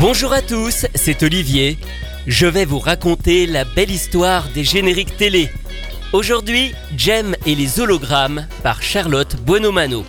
Bonjour à tous, c'est Olivier. Je vais vous raconter la belle histoire des génériques télé. Aujourd'hui, Jem et les hologrammes par Charlotte Buonomano.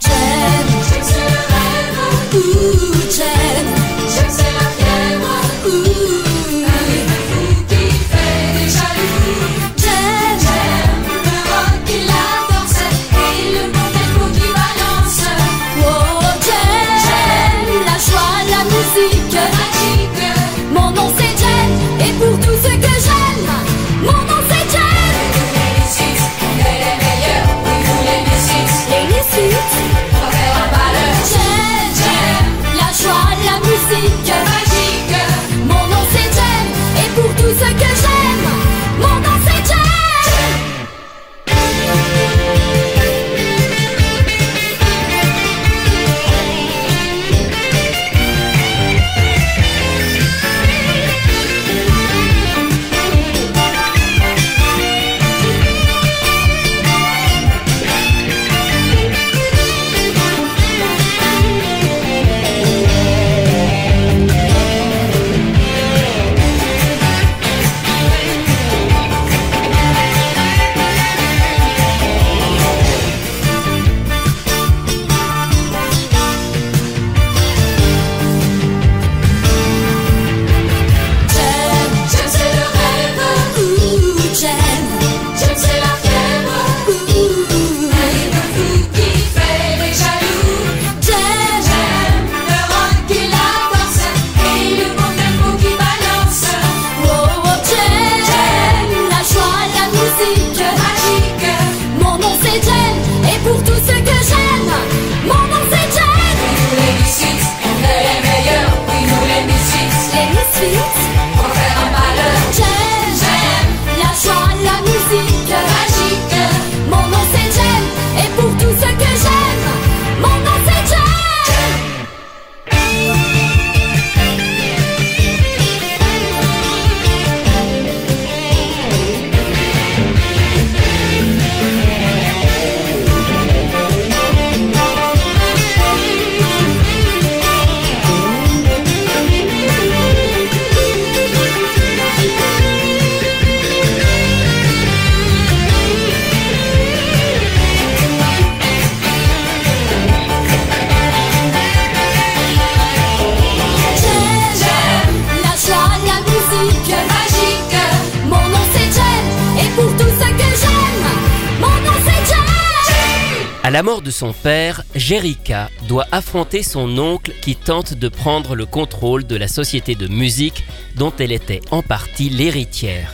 La mort de son père, Jerica doit affronter son oncle qui tente de prendre le contrôle de la société de musique dont elle était en partie l'héritière.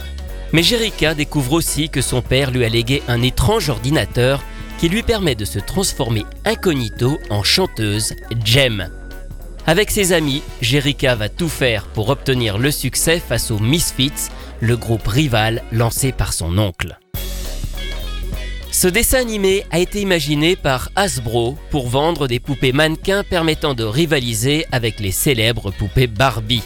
Mais Jerica découvre aussi que son père lui a légué un étrange ordinateur qui lui permet de se transformer incognito en chanteuse Jem. Avec ses amis, Jerica va tout faire pour obtenir le succès face aux Misfits, le groupe rival lancé par son oncle. Ce dessin animé a été imaginé par Hasbro pour vendre des poupées mannequins permettant de rivaliser avec les célèbres poupées Barbie.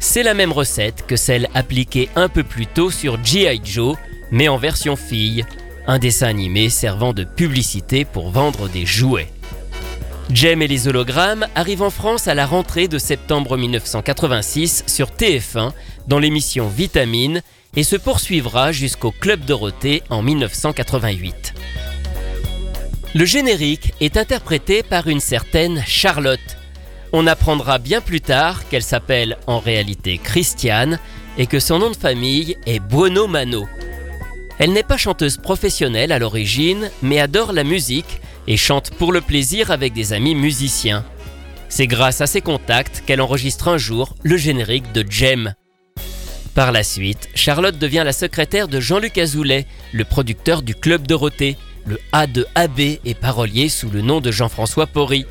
C'est la même recette que celle appliquée un peu plus tôt sur G.I. Joe, mais en version fille, un dessin animé servant de publicité pour vendre des jouets. Jem et les hologrammes arrivent en France à la rentrée de septembre 1986 sur TF1 dans l'émission Vitamine et se poursuivra jusqu'au Club Dorothée en 1988. Le générique est interprété par une certaine Charlotte. On apprendra bien plus tard qu'elle s'appelle en réalité Christiane et que son nom de famille est Buono Mano. Elle n'est pas chanteuse professionnelle à l'origine, mais adore la musique et chante pour le plaisir avec des amis musiciens. C'est grâce à ses contacts qu'elle enregistre un jour le générique de Jem. Par la suite, Charlotte devient la secrétaire de Jean-Luc Azoulay, le producteur du Club Dorothée. Le A de AB est parolier sous le nom de Jean-François Porry.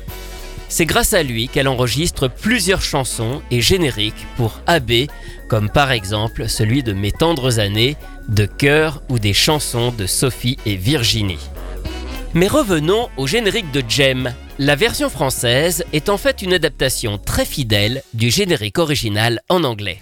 C'est grâce à lui qu'elle enregistre plusieurs chansons et génériques pour AB, comme par exemple celui de Mes tendres années, de Cœur ou des chansons de Sophie et Virginie. Mais revenons au générique de Jem. La version française est en fait une adaptation très fidèle du générique original en anglais.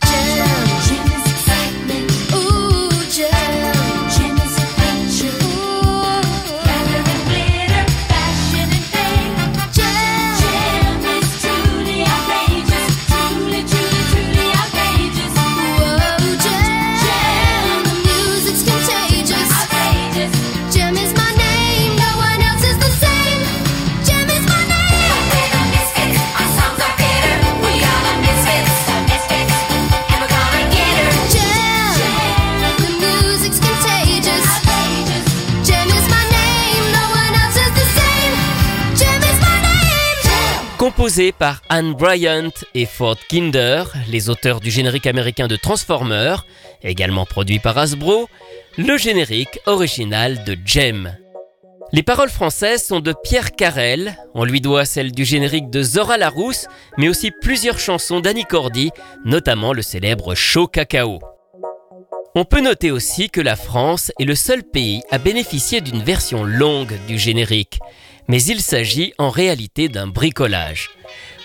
Par Anne Bryant et Ford Kinder, les auteurs du générique américain de Transformers, également produit par Hasbro, le générique original de Jem. Les paroles françaises sont de Pierre Carrel, on lui doit celle du générique de Zora Larousse, mais aussi plusieurs chansons d'Annie Cordy, notamment le célèbre Chaud Cacao. On peut noter aussi que la France est le seul pays à bénéficier d'une version longue du générique, mais il s'agit en réalité d'un bricolage.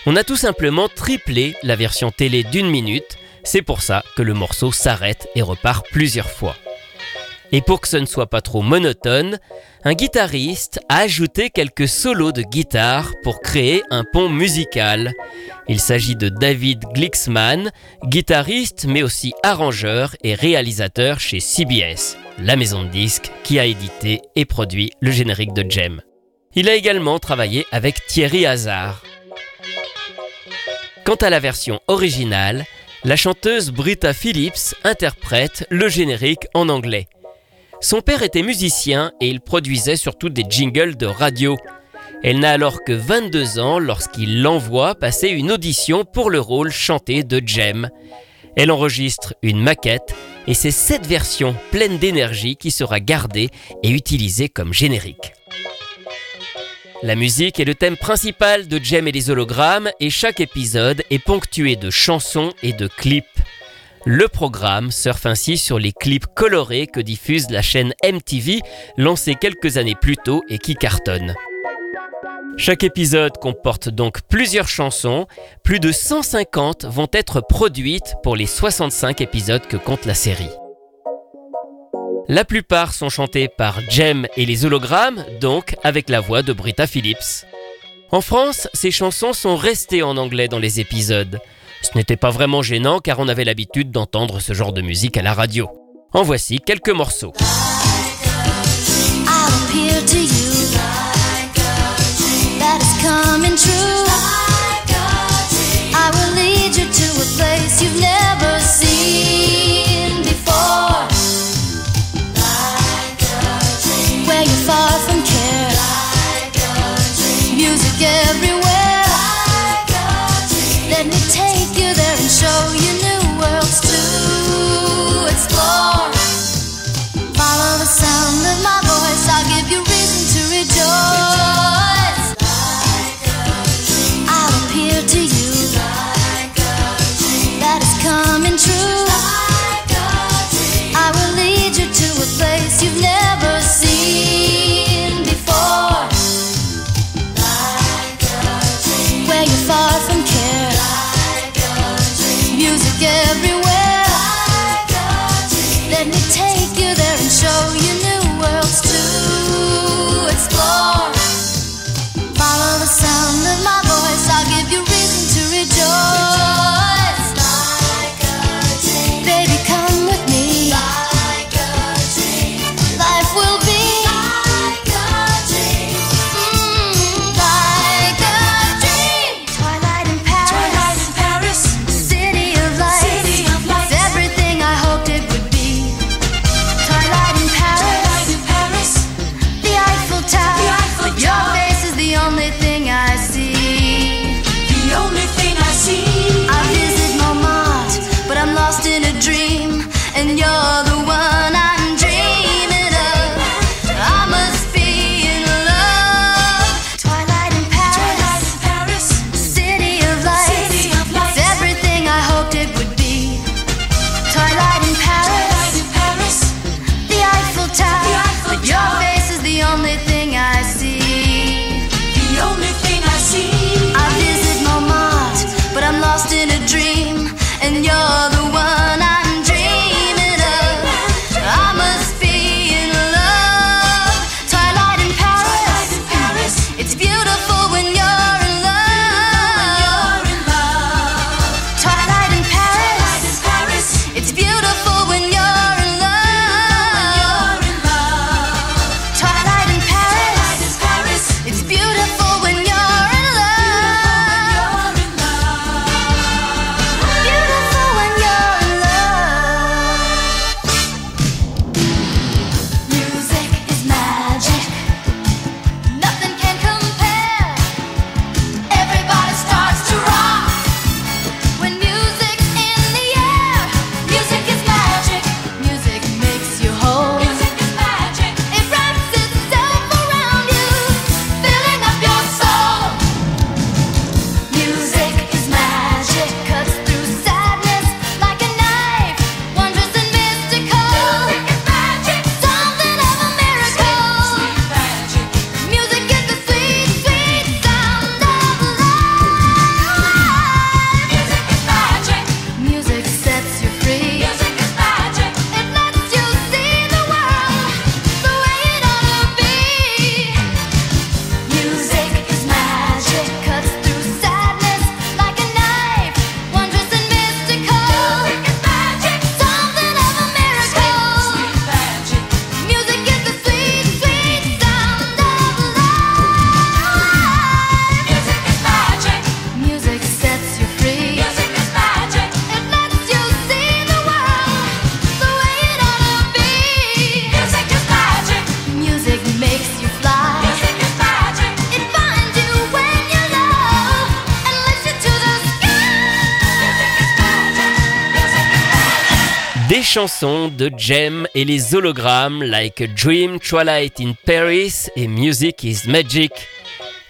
On a tout simplement triplé la version télé d'une minute, c'est pour ça que le morceau s'arrête et repart plusieurs fois. Et pour que ce ne soit pas trop monotone, un guitariste a ajouté quelques solos de guitare pour créer un pont musical. Il s'agit de David Glixman, guitariste mais aussi arrangeur et réalisateur chez CBS, la maison de disques qui a édité et produit le générique de Jem. Il a également travaillé avec Thierry Hazard. Quant à la version originale, la chanteuse Britta Phillips interprète le générique en anglais. Son père était musicien et il produisait surtout des jingles de radio. Elle n'a alors que 22 ans lorsqu'il l'envoie passer une audition pour le rôle chanté de Jem. Elle enregistre une maquette et c'est cette version pleine d'énergie qui sera gardée et utilisée comme générique. La musique est le thème principal de Jem et les hologrammes et chaque épisode est ponctué de chansons et de clips. Le programme surfe ainsi sur les clips colorés que diffuse la chaîne MTV, lancée quelques années plus tôt et qui cartonne. Chaque épisode comporte donc plusieurs chansons, plus de 150 vont être produites pour les 65 épisodes que compte la série. La plupart sont chantés par Jem et les hologrammes, donc avec la voix de Britta Phillips. En France, ces chansons sont restées en anglais dans les épisodes. Ce n'était pas vraiment gênant car on avait l'habitude d'entendre ce genre de musique à la radio. En voici quelques morceaux. Des chansons de Jem et les hologrammes like Dream, Twilight in Paris et Music is Magic.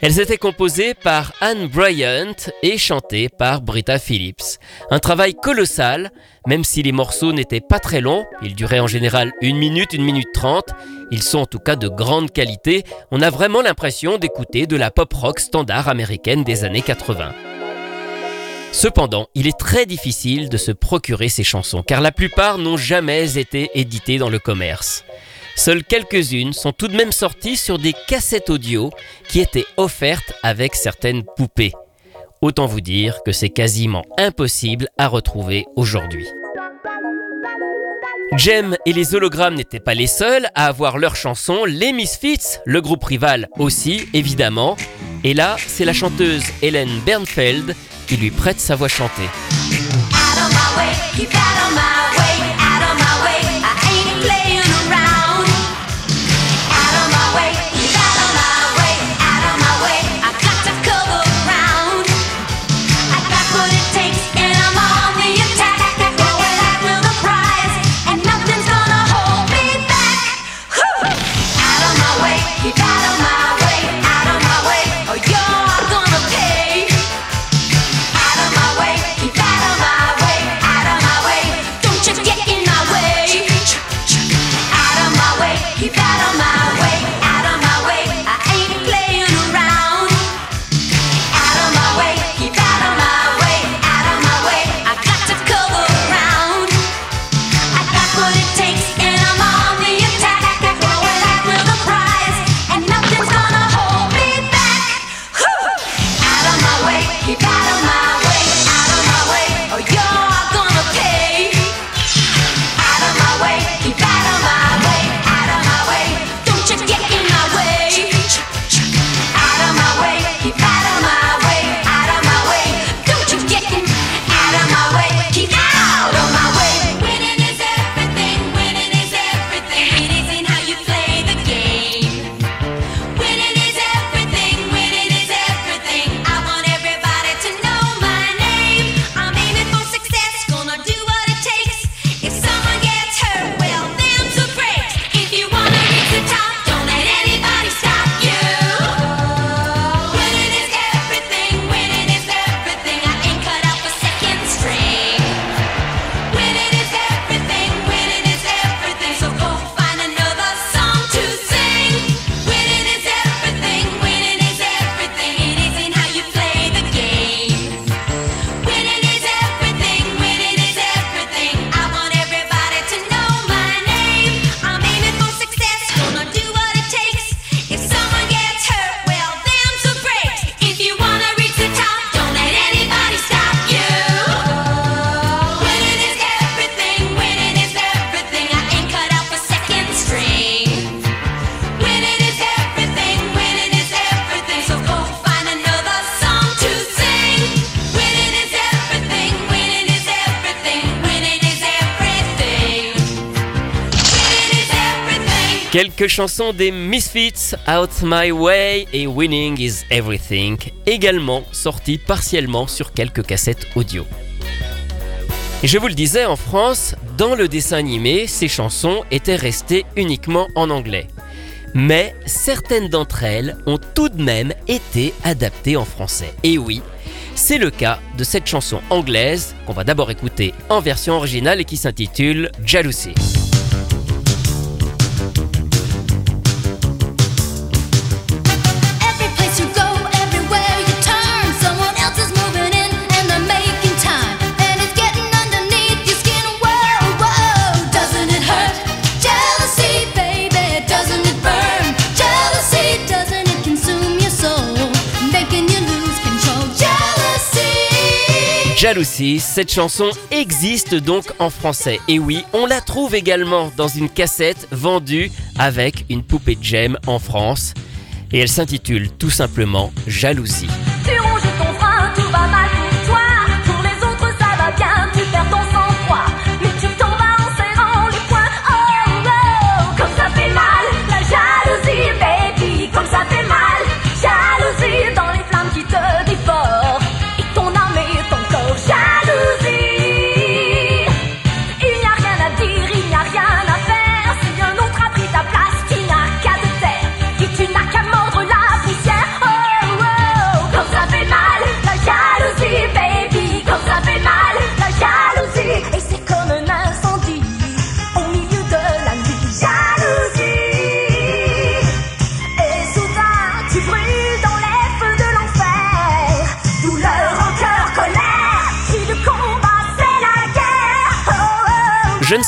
Elles étaient composées par Anne Bryant et chantées par Britta Phillips. Un travail colossal, même si les morceaux n'étaient pas très longs, ils duraient en général une minute, une minute trente, ils sont en tout cas de grande qualité, on a vraiment l'impression d'écouter de la pop rock standard américaine des années 80. Cependant, il est très difficile de se procurer ces chansons, car la plupart n'ont jamais été éditées dans le commerce. Seules quelques-unes sont tout de même sorties sur des cassettes audio qui étaient offertes avec certaines poupées. Autant vous dire que c'est quasiment impossible à retrouver aujourd'hui. Jem et les hologrammes n'étaient pas les seuls à avoir leur chanson, les Misfits, le groupe rival aussi, évidemment. Et là, c'est la chanteuse Hélène Bernfeld qui lui prête sa voix chantée. Quelques chansons des Misfits, Out My Way et Winning is Everything, également sorties partiellement sur quelques cassettes audio. Et je vous le disais, en France, dans le dessin animé, ces chansons étaient restées uniquement en anglais. Mais certaines d'entre elles ont tout de même été adaptées en français. Et oui, c'est le cas de cette chanson anglaise qu'on va d'abord écouter en version originale et qui s'intitule Jealousy. Jalousie, cette chanson existe donc en français. Et oui, on la trouve également dans une cassette vendue avec une poupée de gemme en France. Et elle s'intitule tout simplement Jalousie.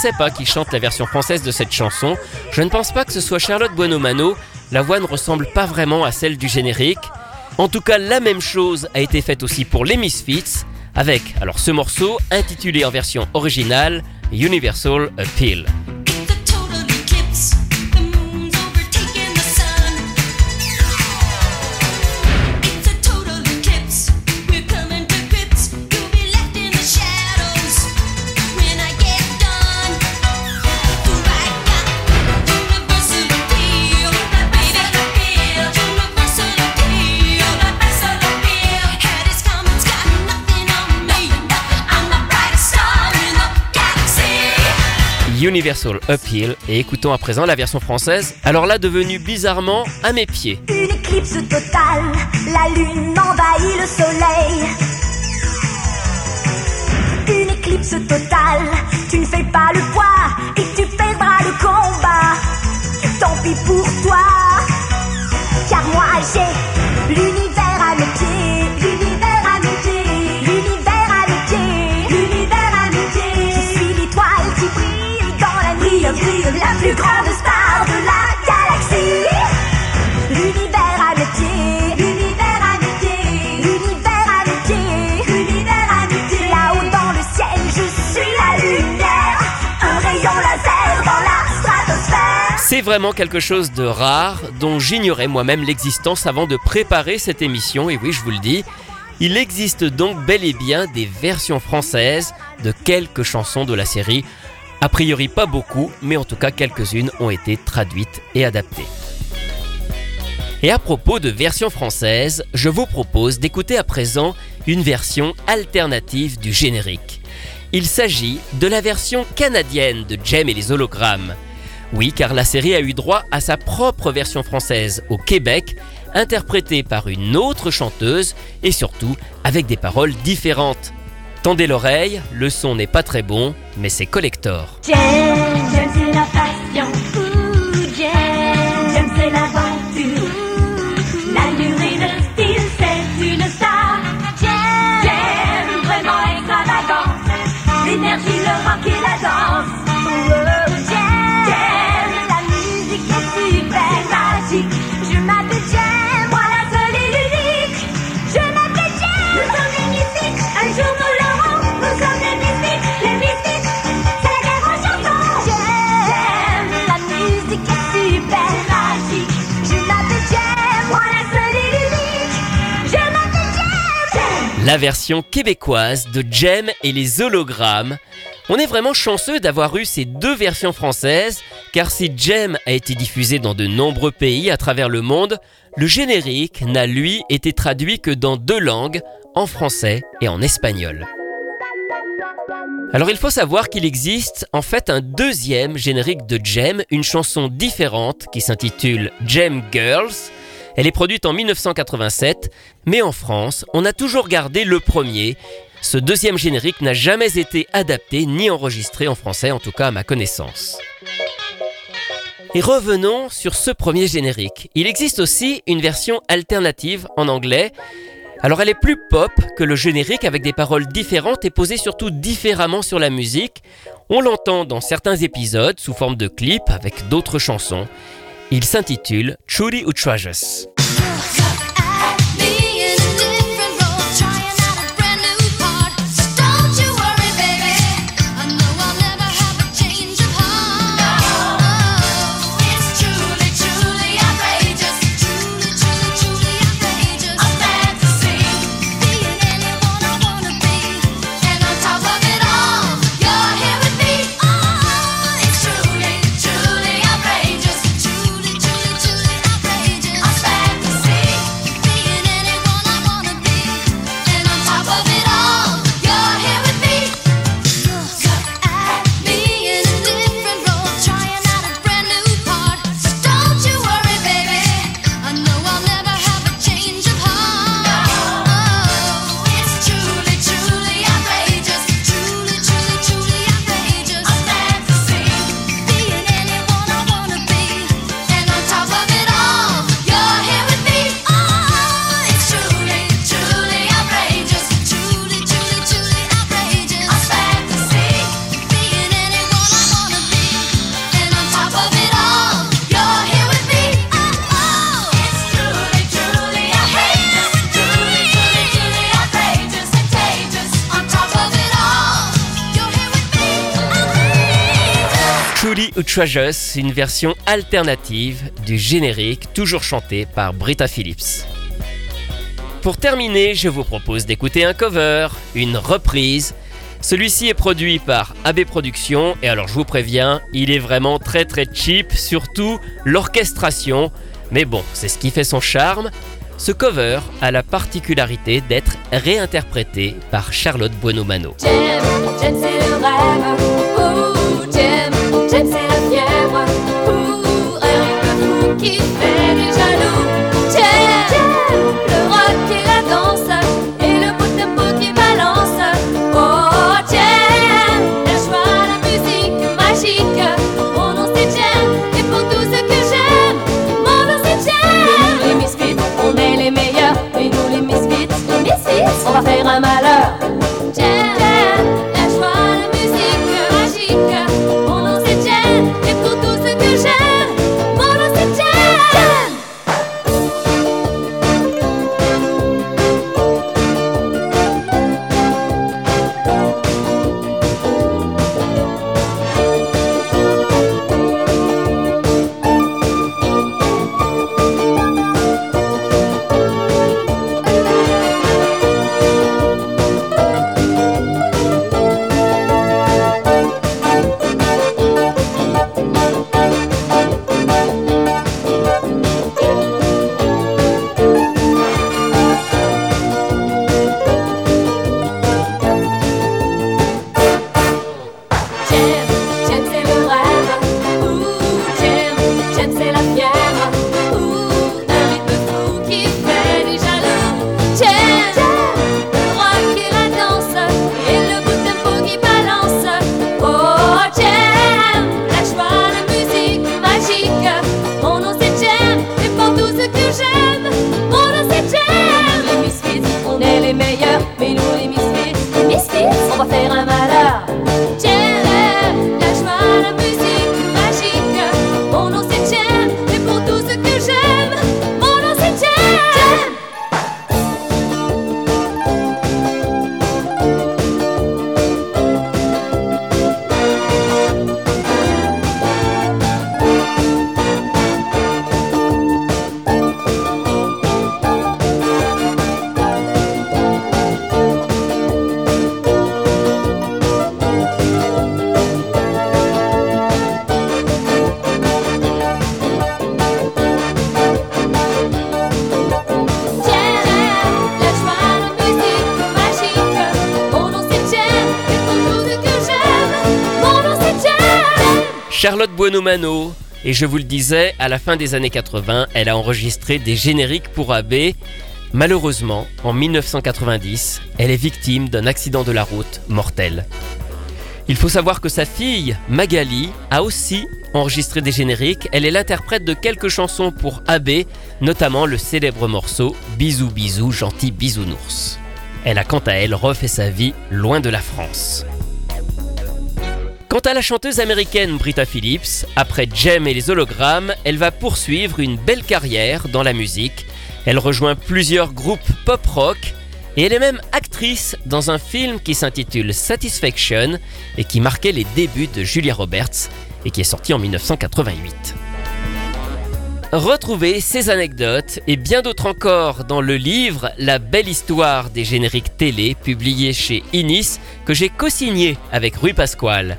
Sais pas qui chante la version française de cette chanson. Je ne pense pas que ce soit Charlotte Buonomano. La voix ne ressemble pas vraiment à celle du générique. En tout cas, la même chose a été faite aussi pour les Misfits, avec alors ce morceau intitulé en version originale Universal Appeal. Universal Uphill et écoutons à présent la version française, alors là devenue bizarrement à mes pieds. Une éclipse totale, la lune envahit le soleil. Une éclipse totale, tu ne fais pas le poids C'est vraiment quelque chose de rare dont j'ignorais moi-même l'existence avant de préparer cette émission. Et oui, je vous le dis. Il existe donc bel et bien des versions françaises de quelques chansons de la série a priori pas beaucoup, mais en tout cas quelques-unes ont été traduites et adaptées. Et à propos de version française, je vous propose d'écouter à présent une version alternative du générique. Il s'agit de la version canadienne de Jem et les hologrammes. Oui, car la série a eu droit à sa propre version française au Québec, interprétée par une autre chanteuse et surtout avec des paroles différentes. Tendez l'oreille, le son n'est pas très bon, mais c'est collector. La version québécoise de Jem et les hologrammes. On est vraiment chanceux d'avoir eu ces deux versions françaises, car si Jem a été diffusé dans de nombreux pays à travers le monde, le générique n'a lui été traduit que dans deux langues, en français et en espagnol. Alors il faut savoir qu'il existe en fait un deuxième générique de Jem, une chanson différente qui s'intitule Jem Girls, elle est produite en 1987, mais en France, on a toujours gardé le premier. Ce deuxième générique n'a jamais été adapté ni enregistré en français, en tout cas à ma connaissance. Et revenons sur ce premier générique. Il existe aussi une version alternative en anglais. Alors elle est plus pop que le générique avec des paroles différentes et posées surtout différemment sur la musique. On l'entend dans certains épisodes sous forme de clip avec d'autres chansons. Il s'intitule Trudy Treasures. Julie Outrageous, une version alternative du générique, toujours chanté par Britta Phillips. Pour terminer, je vous propose d'écouter un cover, une reprise. Celui-ci est produit par AB Productions et alors je vous préviens, il est vraiment très très cheap, surtout l'orchestration. Mais bon, c'est ce qui fait son charme. Ce cover a la particularité d'être réinterprété par Charlotte Buonomano. J'aime c'est la fièvre. Ouh, un fou qui fait des jaloux. Et je vous le disais, à la fin des années 80, elle a enregistré des génériques pour AB. Malheureusement, en 1990, elle est victime d'un accident de la route mortel. Il faut savoir que sa fille, Magali, a aussi enregistré des génériques. Elle est l'interprète de quelques chansons pour AB, notamment le célèbre morceau Bisous bisous gentil bisounours. Elle a quant à elle refait sa vie loin de la France. Quant à la chanteuse américaine Britta Phillips, après Jem et les hologrammes, elle va poursuivre une belle carrière dans la musique. Elle rejoint plusieurs groupes pop-rock et elle est même actrice dans un film qui s'intitule Satisfaction et qui marquait les débuts de Julia Roberts et qui est sorti en 1988. Retrouvez ces anecdotes et bien d'autres encore dans le livre La belle histoire des génériques télé publié chez Inis que j'ai co-signé avec Rui Pasquale.